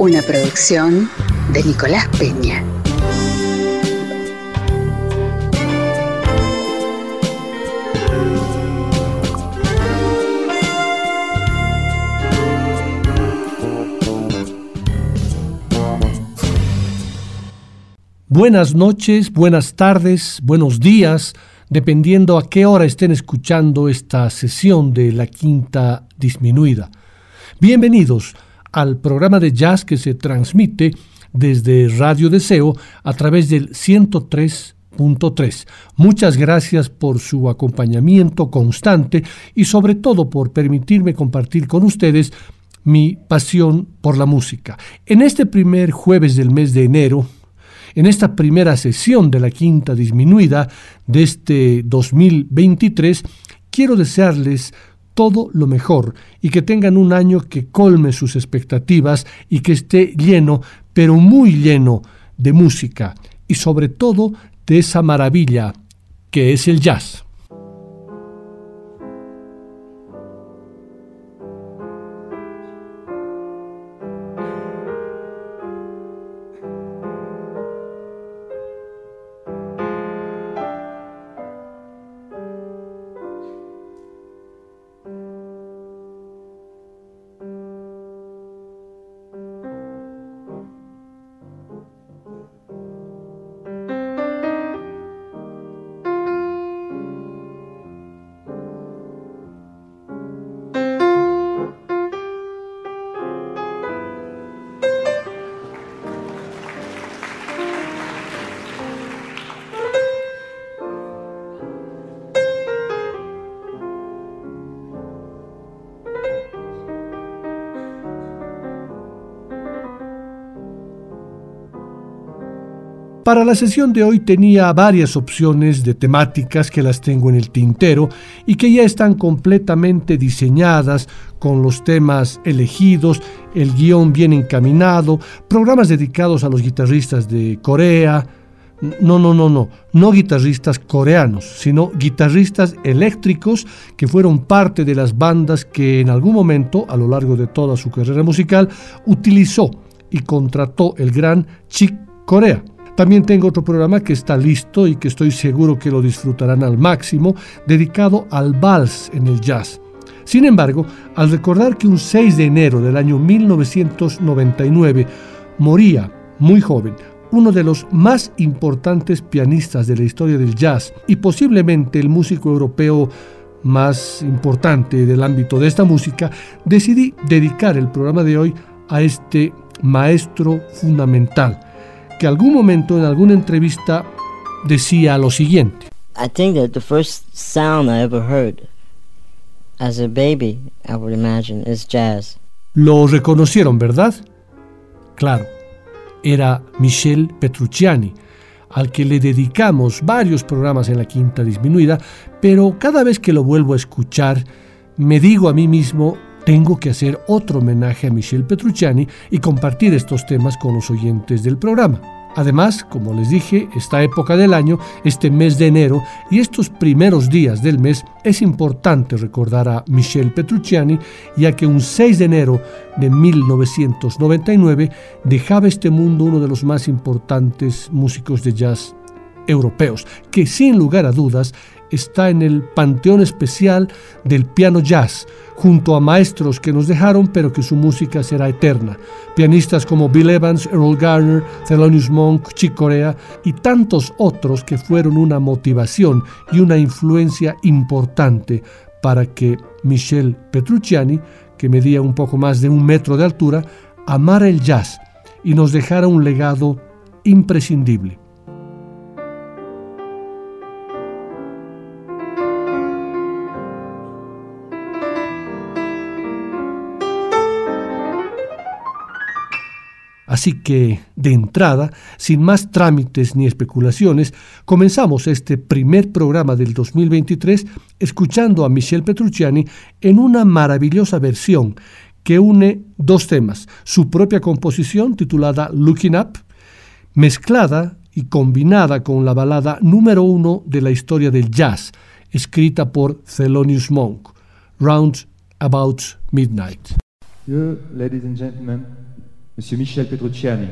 Una producción de Nicolás Peña. Buenas noches, buenas tardes, buenos días, dependiendo a qué hora estén escuchando esta sesión de la quinta disminuida. Bienvenidos al programa de jazz que se transmite desde Radio Deseo a través del 103.3. Muchas gracias por su acompañamiento constante y sobre todo por permitirme compartir con ustedes mi pasión por la música. En este primer jueves del mes de enero, en esta primera sesión de la quinta disminuida de este 2023, quiero desearles todo lo mejor y que tengan un año que colme sus expectativas y que esté lleno, pero muy lleno de música y sobre todo de esa maravilla que es el jazz. Para la sesión de hoy tenía varias opciones de temáticas que las tengo en el tintero y que ya están completamente diseñadas con los temas elegidos, el guion bien encaminado, programas dedicados a los guitarristas de Corea. No, no, no, no, no guitarristas coreanos, sino guitarristas eléctricos que fueron parte de las bandas que en algún momento, a lo largo de toda su carrera musical, utilizó y contrató el gran Chick Corea. También tengo otro programa que está listo y que estoy seguro que lo disfrutarán al máximo, dedicado al vals en el jazz. Sin embargo, al recordar que un 6 de enero del año 1999 moría, muy joven, uno de los más importantes pianistas de la historia del jazz y posiblemente el músico europeo más importante del ámbito de esta música, decidí dedicar el programa de hoy a este maestro fundamental que algún momento en alguna entrevista decía lo siguiente. I think that the first sound I ever heard as a baby, I would imagine, is jazz. Lo reconocieron, ¿verdad? Claro, era Michel Petrucciani, al que le dedicamos varios programas en la quinta disminuida, pero cada vez que lo vuelvo a escuchar, me digo a mí mismo, tengo que hacer otro homenaje a Michel Petrucciani y compartir estos temas con los oyentes del programa. Además, como les dije, esta época del año, este mes de enero y estos primeros días del mes es importante recordar a Michel Petrucciani, ya que un 6 de enero de 1999 dejaba este mundo uno de los más importantes músicos de jazz europeos, que sin lugar a dudas está en el panteón especial del piano jazz, junto a maestros que nos dejaron pero que su música será eterna. Pianistas como Bill Evans, Earl Garner, Thelonious Monk, Chick Corea y tantos otros que fueron una motivación y una influencia importante para que Michel Petrucciani, que medía un poco más de un metro de altura, amara el jazz y nos dejara un legado imprescindible. Así que, de entrada, sin más trámites ni especulaciones, comenzamos este primer programa del 2023 escuchando a Michel Petrucciani en una maravillosa versión que une dos temas, su propia composición titulada Looking Up, mezclada y combinada con la balada número uno de la historia del jazz, escrita por Thelonious Monk, Round About Midnight. Monsieur Michel Petrucciani.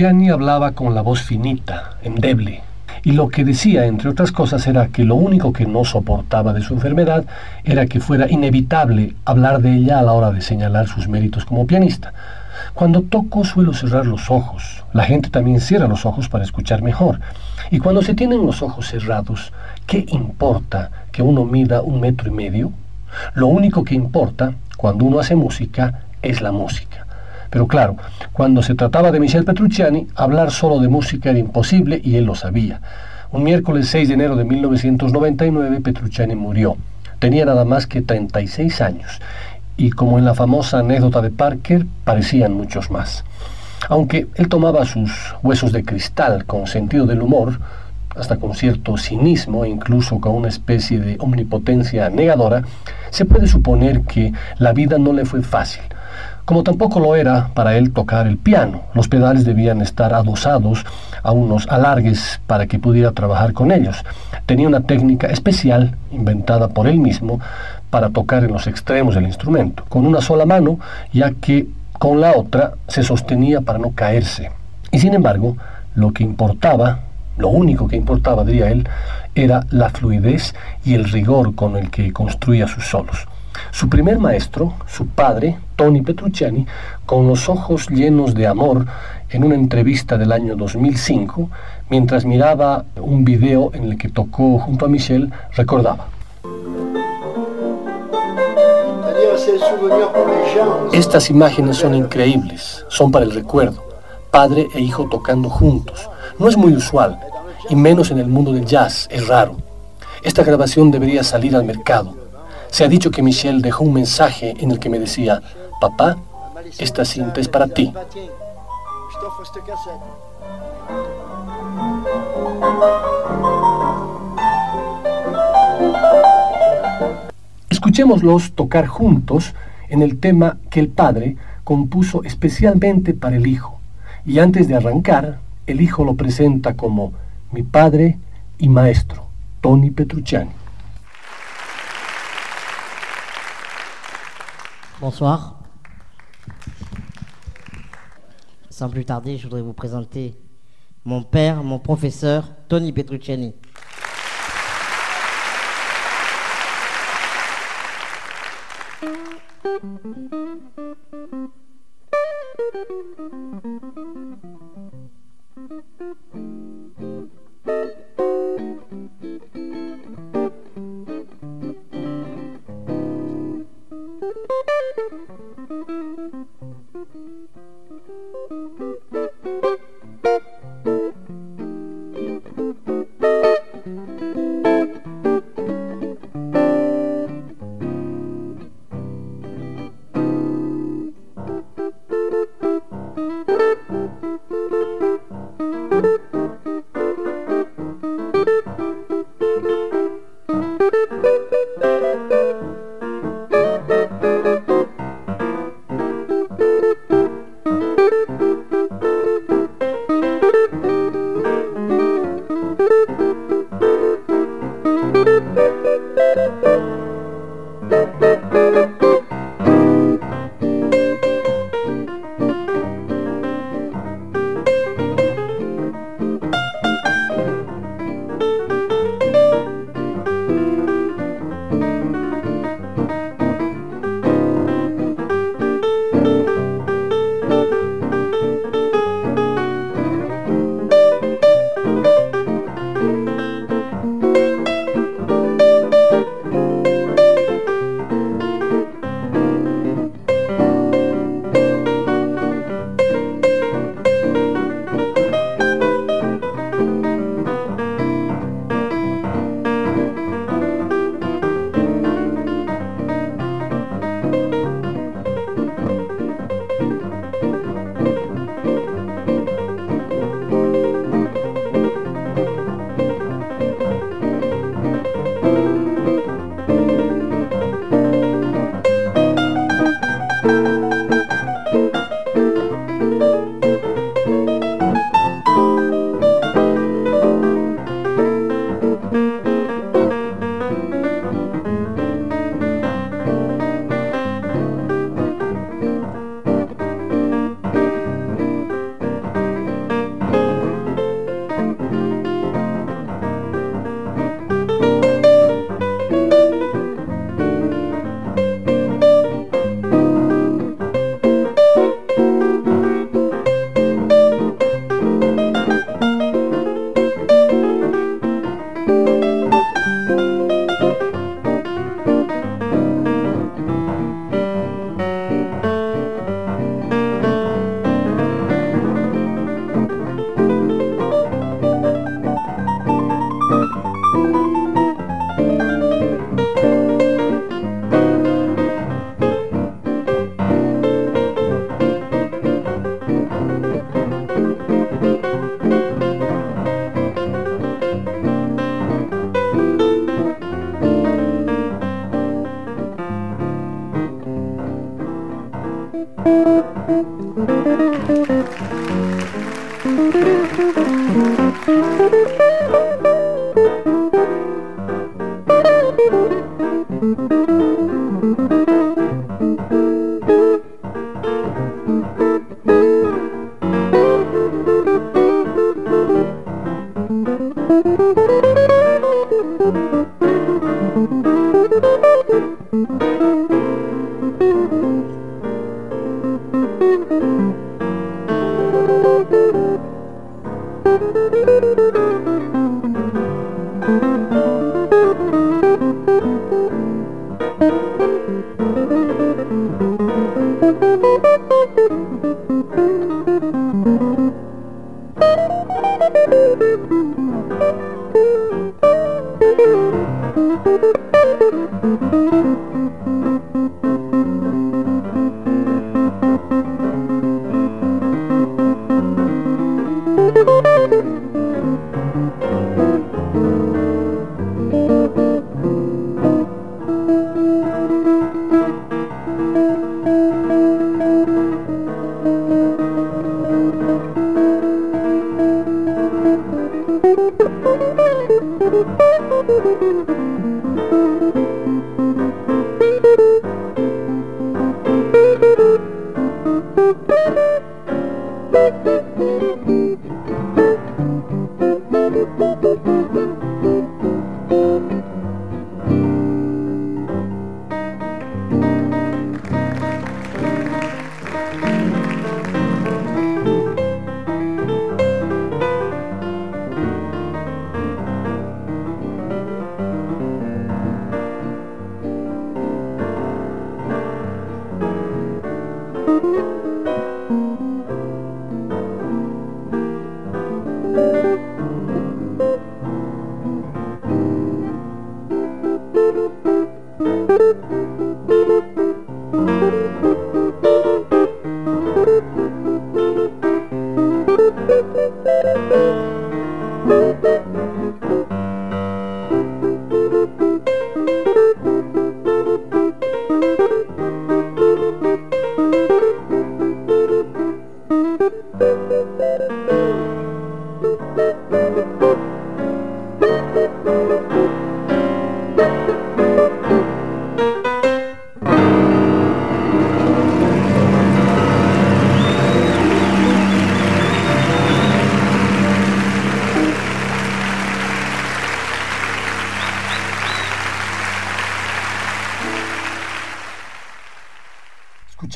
Petrucciani hablaba con la voz finita, endeble, y lo que decía, entre otras cosas, era que lo único que no soportaba de su enfermedad era que fuera inevitable hablar de ella a la hora de señalar sus méritos como pianista. Cuando toco suelo cerrar los ojos. La gente también cierra los ojos para escuchar mejor. Y cuando se tienen los ojos cerrados, ¿qué importa que uno mida un metro y medio? Lo único que importa cuando uno hace música es la música. Pero claro, cuando se trataba de Michel Petrucciani, hablar solo de música era imposible y él lo sabía. Un miércoles 6 de enero de 1999, Petrucciani murió. Tenía nada más que 36 años y como en la famosa anécdota de Parker, parecían muchos más. Aunque él tomaba sus huesos de cristal con sentido del humor, hasta con cierto cinismo e incluso con una especie de omnipotencia negadora, se puede suponer que la vida no le fue fácil como tampoco lo era para él tocar el piano. Los pedales debían estar adosados a unos alargues para que pudiera trabajar con ellos. Tenía una técnica especial inventada por él mismo para tocar en los extremos del instrumento, con una sola mano, ya que con la otra se sostenía para no caerse. Y sin embargo, lo que importaba, lo único que importaba, diría él, era la fluidez y el rigor con el que construía sus solos. Su primer maestro, su padre, Tony Petrucciani, con los ojos llenos de amor, en una entrevista del año 2005, mientras miraba un video en el que tocó junto a Michel, recordaba. Estas imágenes son increíbles, son para el recuerdo. Padre e hijo tocando juntos. No es muy usual, y menos en el mundo del jazz, es raro. Esta grabación debería salir al mercado. Se ha dicho que Michel dejó un mensaje en el que me decía, papá, esta cinta es para ti. Escuchémoslos tocar juntos en el tema que el padre compuso especialmente para el hijo. Y antes de arrancar, el hijo lo presenta como mi padre y maestro, Tony Petrucciani. Bonsoir. Sans plus tarder, je voudrais vous présenter mon père, mon professeur, Tony Petrucciani.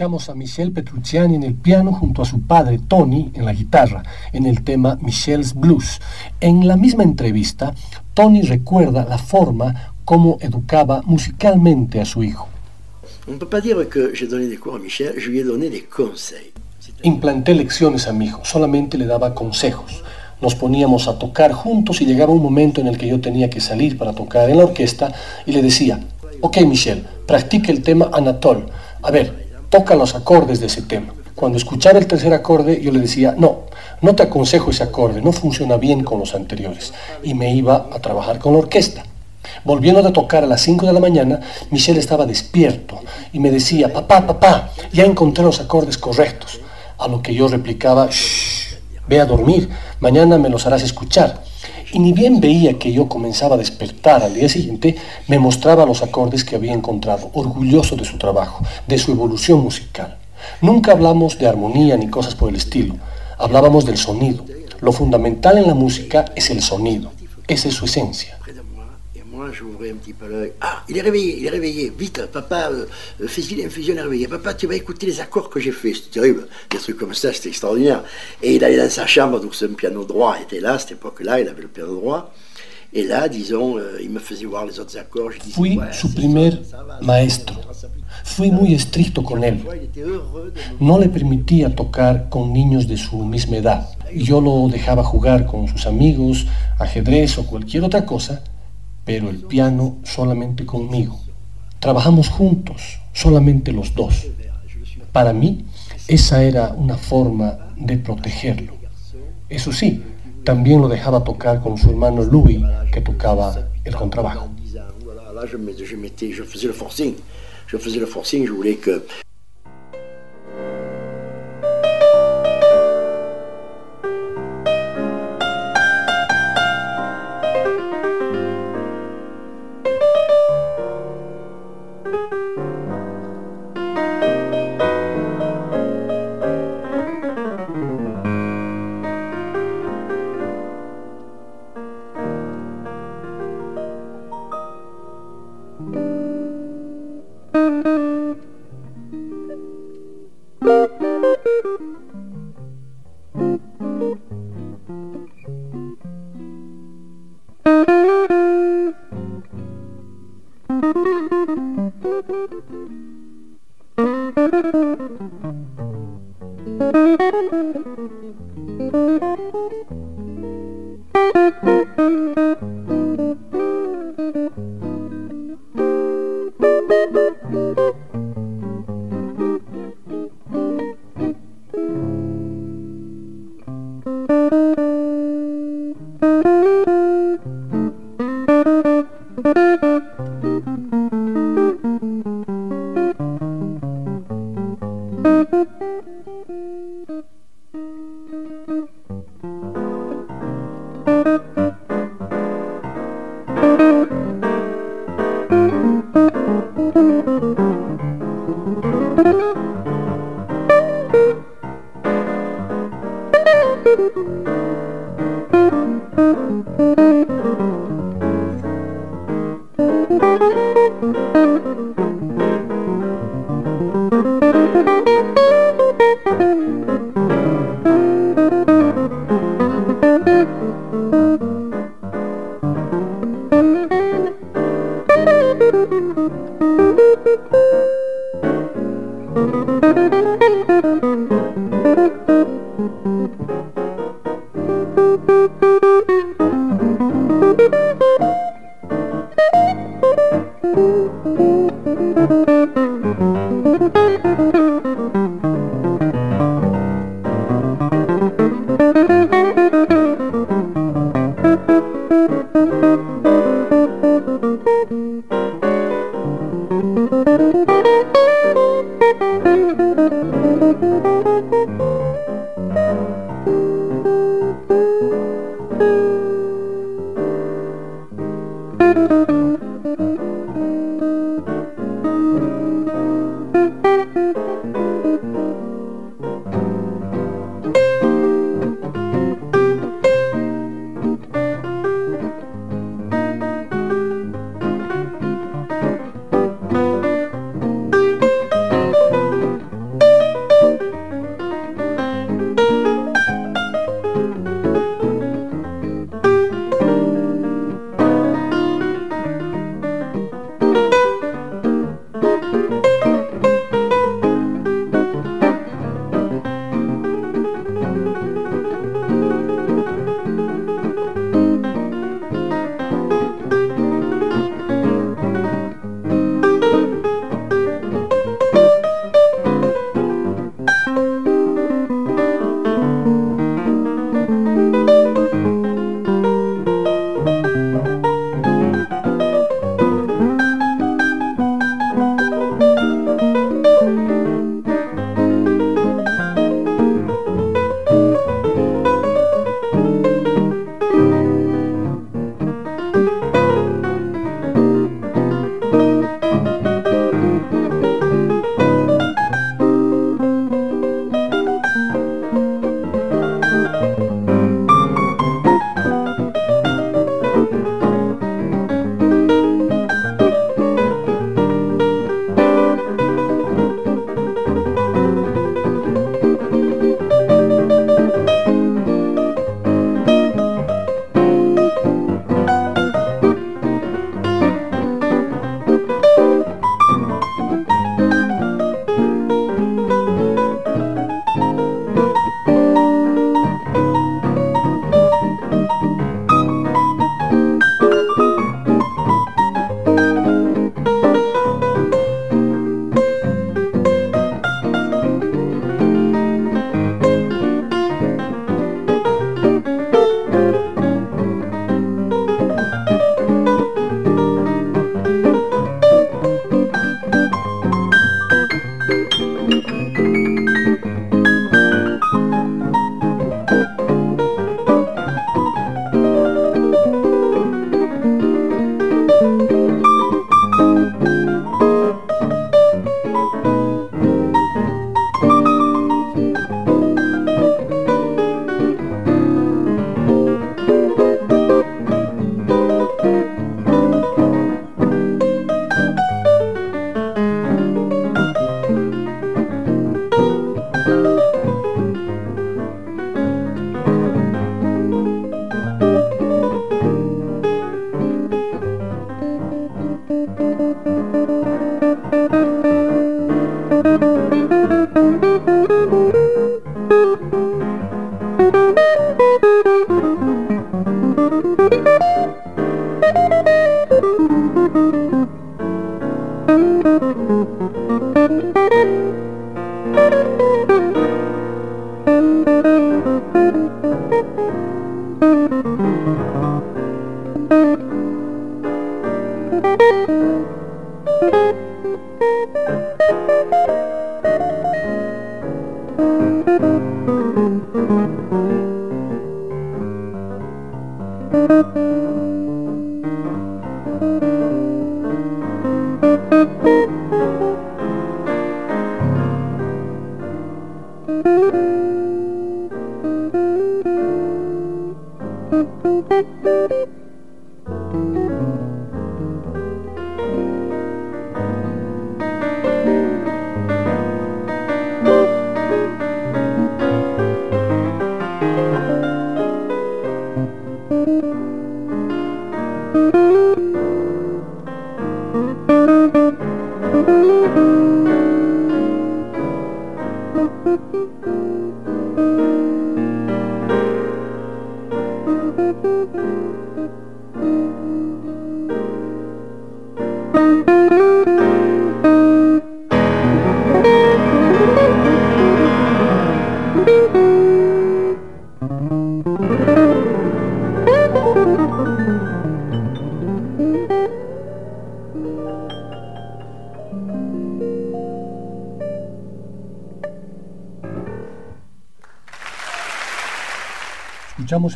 Escuchamos a Michel Petrucciani en el piano junto a su padre Tony en la guitarra, en el tema Michel's Blues. En la misma entrevista, Tony recuerda la forma como educaba musicalmente a su hijo. Implanté lecciones a mi hijo, solamente le daba consejos. Nos poníamos a tocar juntos y llegaba un momento en el que yo tenía que salir para tocar en la orquesta y le decía, ok Michel, practique el tema Anatole. A ver, toca los acordes de ese tema. Cuando escuchaba el tercer acorde, yo le decía, no, no te aconsejo ese acorde, no funciona bien con los anteriores. Y me iba a trabajar con la orquesta. Volviendo de tocar a las 5 de la mañana, Michelle estaba despierto y me decía, papá, papá, ya encontré los acordes correctos. A lo que yo replicaba, shh, ve a dormir, mañana me los harás escuchar y ni bien veía que yo comenzaba a despertar al día siguiente, me mostraba los acordes que había encontrado, orgulloso de su trabajo, de su evolución musical. Nunca hablamos de armonía ni cosas por el estilo, hablábamos del sonido. Lo fundamental en la música es el sonido, esa es su esencia. J'ouvrais un petit peu l'œil. Ah, il est réveillé, il est réveillé. Vite, papa, euh, une Fusion est réveillé. Papa, tu vas écouter les accords que j'ai fait. C'est terrible. Des trucs comme ça, c'était extraordinaire. Et il allait dans sa chambre, donc un piano droit était là, à cette époque-là, il avait le piano droit. Et là, disons, euh, il me faisait voir les autres accords. Je disais, Fui su primer maestro. Fui muy estricto con él. No le permitía tocar con niños de su misma edad. Yo lo dejaba jugar con sus amigos, ajedrez o cualquier otra cosa, pero el piano solamente conmigo. Trabajamos juntos, solamente los dos. Para mí, esa era una forma de protegerlo. Eso sí, también lo dejaba tocar con su hermano Louis, que tocaba el contrabajo. Thank you.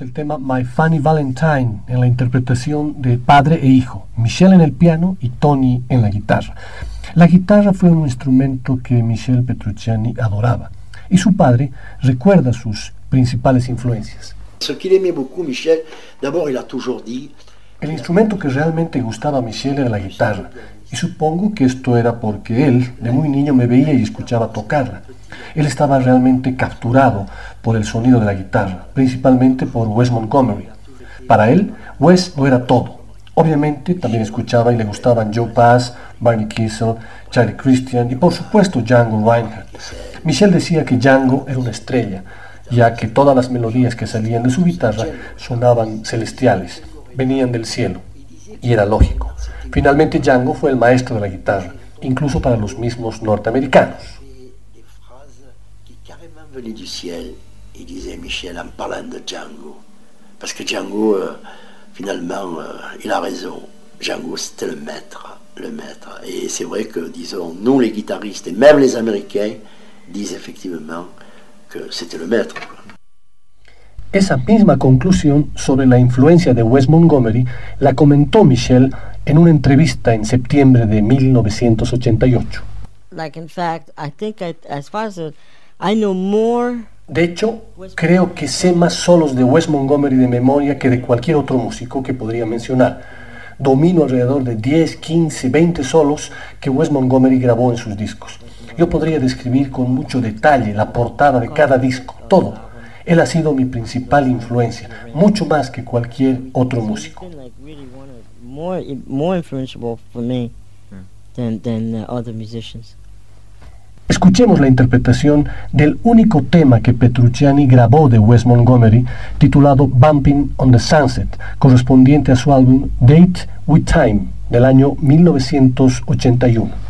El tema My Funny Valentine en la interpretación de padre e hijo, Michelle en el piano y Tony en la guitarra. La guitarra fue un instrumento que Michel Petrucciani adoraba y su padre recuerda sus principales influencias. El instrumento que realmente gustaba a Michel era la guitarra y supongo que esto era porque él de muy niño me veía y escuchaba tocarla. Él estaba realmente capturado por el sonido de la guitarra, principalmente por Wes Montgomery. Para él, Wes lo era todo. Obviamente también escuchaba y le gustaban Joe Pass, Barney Kissel, Charlie Christian y por supuesto Django Reinhardt. Michel decía que Django era una estrella, ya que todas las melodías que salían de su guitarra sonaban celestiales, venían del cielo, y era lógico. Finalmente Django fue el maestro de la guitarra, incluso para los mismos norteamericanos. du ciel, il disait Michel en parlant de Django. Parce que Django, finalement, il a raison. Django, c'était le maître, le maître. Et c'est vrai que, disons, nous les guitaristes, et même les Américains, disent effectivement que c'était le maître. Esa misma conclusión sobre la influencia de Wes Montgomery la comentó Michel en una entrevista en septiembre de 1988. Like in fact, I think as far as I know more de hecho, creo que sé más solos de Wes Montgomery de memoria que de cualquier otro músico que podría mencionar. Domino alrededor de 10, 15, 20 solos que Wes Montgomery grabó en sus discos. Yo podría describir con mucho detalle la portada de cada disco, todo. Él ha sido mi principal influencia, mucho más que cualquier otro músico. Escuchemos la interpretación del único tema que Petrucciani grabó de Wes Montgomery, titulado Bumping on the Sunset, correspondiente a su álbum Date with Time del año 1981.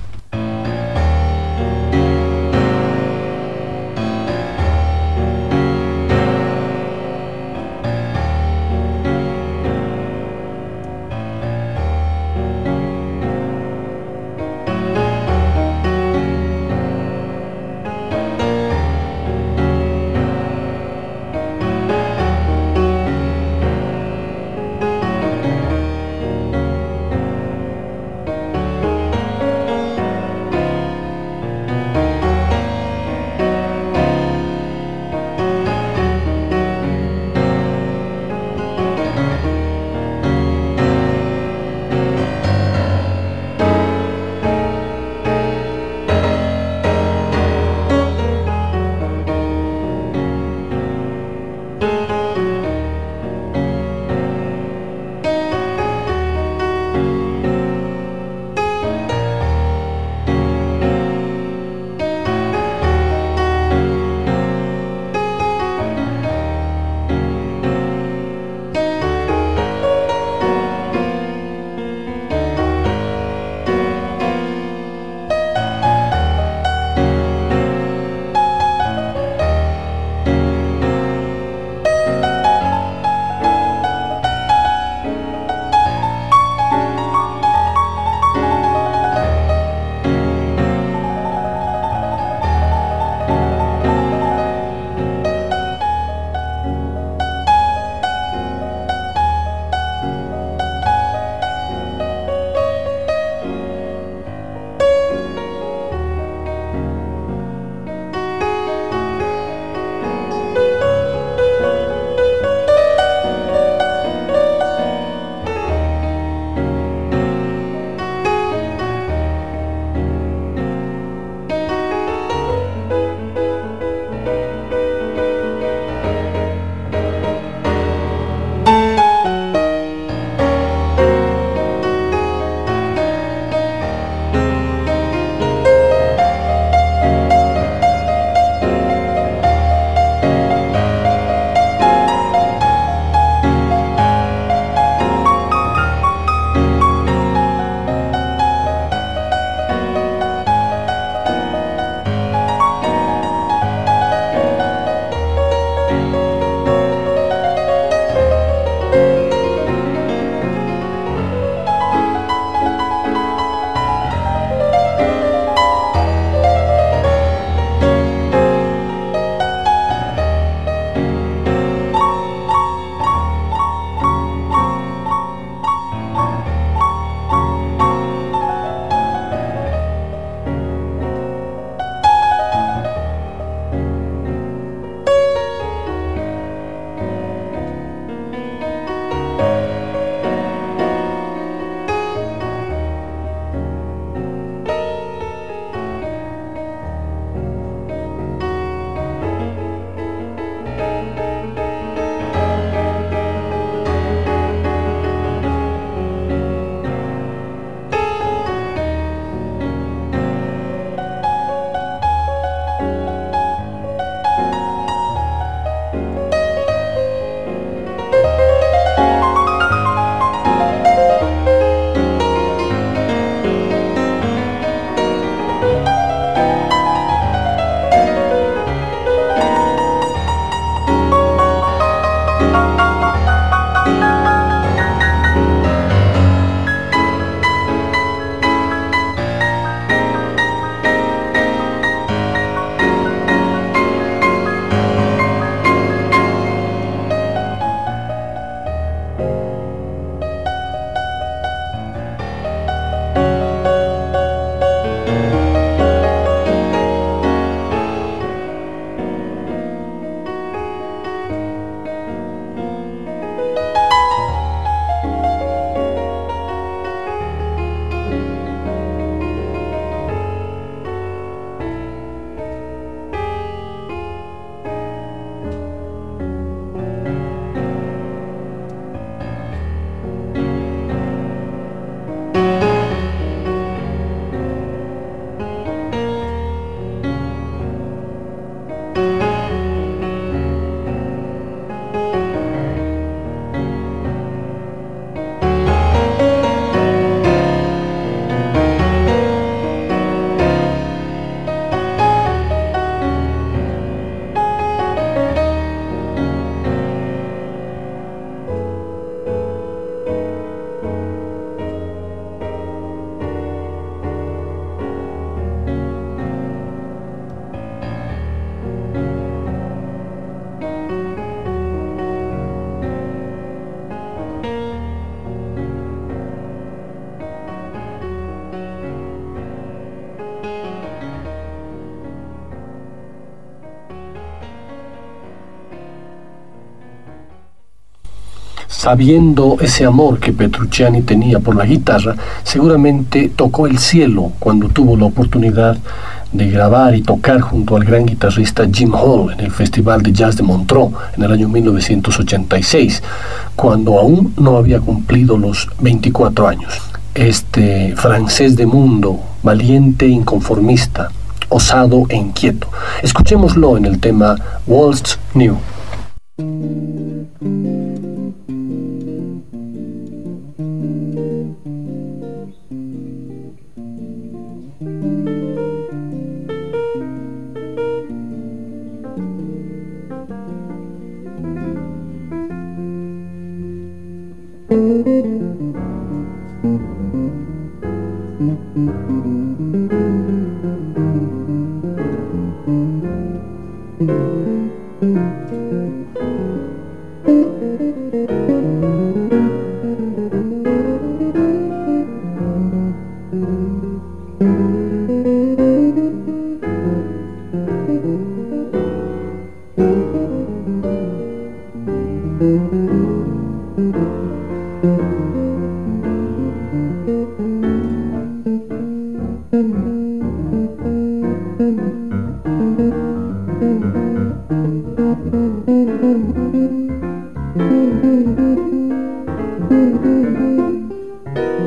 Sabiendo ese amor que Petrucciani tenía por la guitarra, seguramente tocó el cielo cuando tuvo la oportunidad de grabar y tocar junto al gran guitarrista Jim Hall en el Festival de Jazz de Montreux en el año 1986, cuando aún no había cumplido los 24 años. Este francés de mundo, valiente e inconformista, osado e inquieto. Escuchémoslo en el tema Waltz New.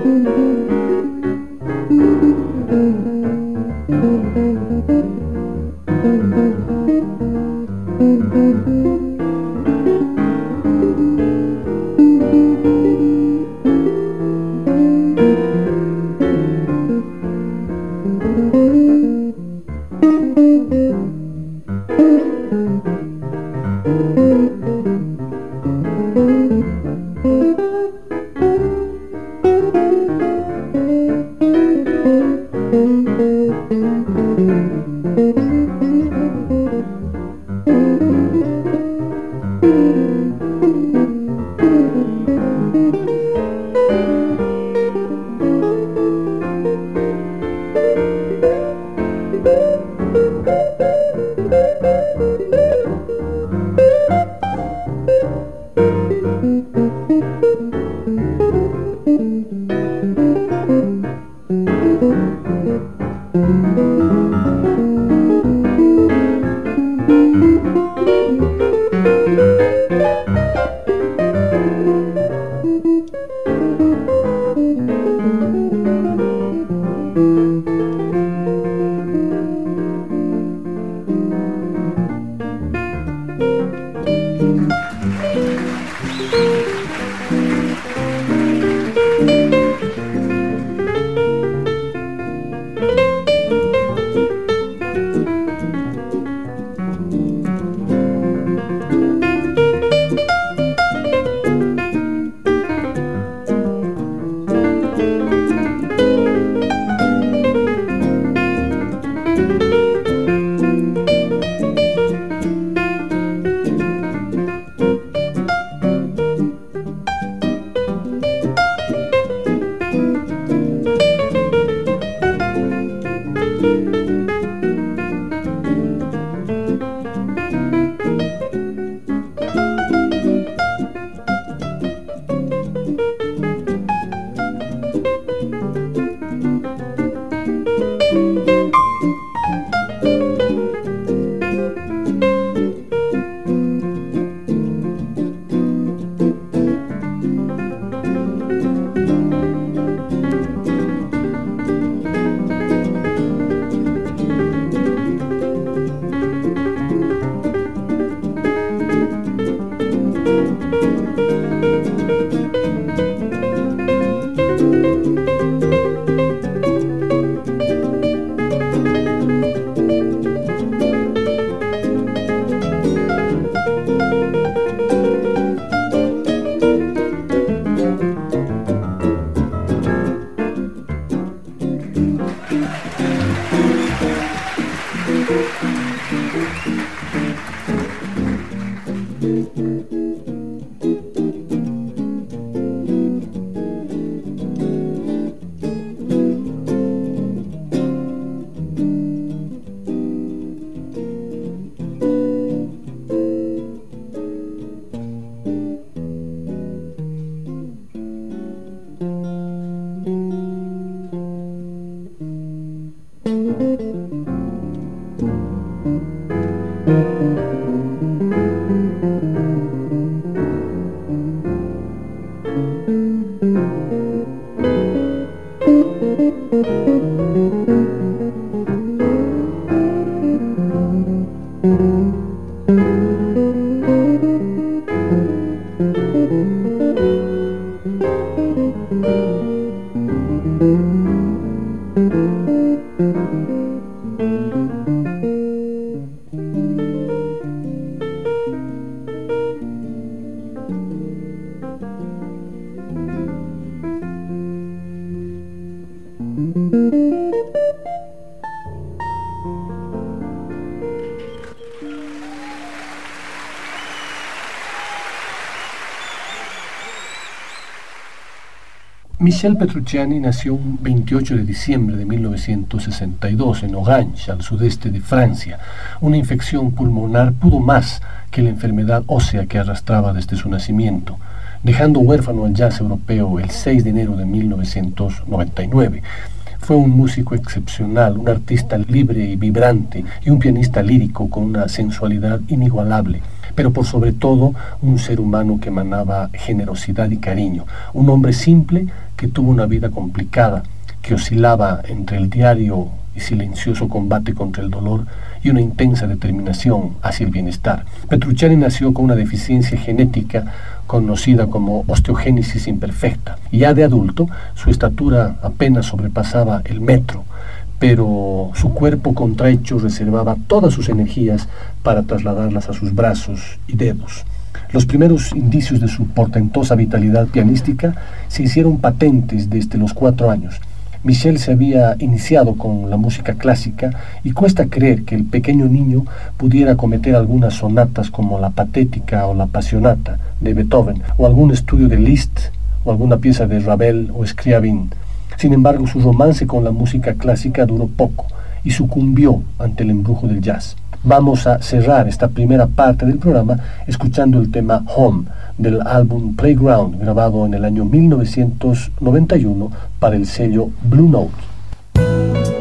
Mm-hmm. Michel Petrucciani nació un 28 de diciembre de 1962 en Orange, al sudeste de Francia. Una infección pulmonar pudo más que la enfermedad ósea que arrastraba desde su nacimiento, dejando huérfano al jazz europeo el 6 de enero de 1999. Fue un músico excepcional, un artista libre y vibrante y un pianista lírico con una sensualidad inigualable pero por sobre todo un ser humano que emanaba generosidad y cariño, un hombre simple que tuvo una vida complicada, que oscilaba entre el diario y silencioso combate contra el dolor y una intensa determinación hacia el bienestar. Petrucciani nació con una deficiencia genética conocida como osteogénesis imperfecta. Ya de adulto, su estatura apenas sobrepasaba el metro, pero su cuerpo contrahecho reservaba todas sus energías para trasladarlas a sus brazos y dedos. Los primeros indicios de su portentosa vitalidad pianística se hicieron patentes desde los cuatro años. Michel se había iniciado con la música clásica y cuesta creer que el pequeño niño pudiera cometer algunas sonatas como la patética o la pasionata de Beethoven o algún estudio de Liszt o alguna pieza de Ravel o Scriabin. Sin embargo, su romance con la música clásica duró poco y sucumbió ante el embrujo del jazz. Vamos a cerrar esta primera parte del programa escuchando el tema Home del álbum Playground, grabado en el año 1991 para el sello Blue Note.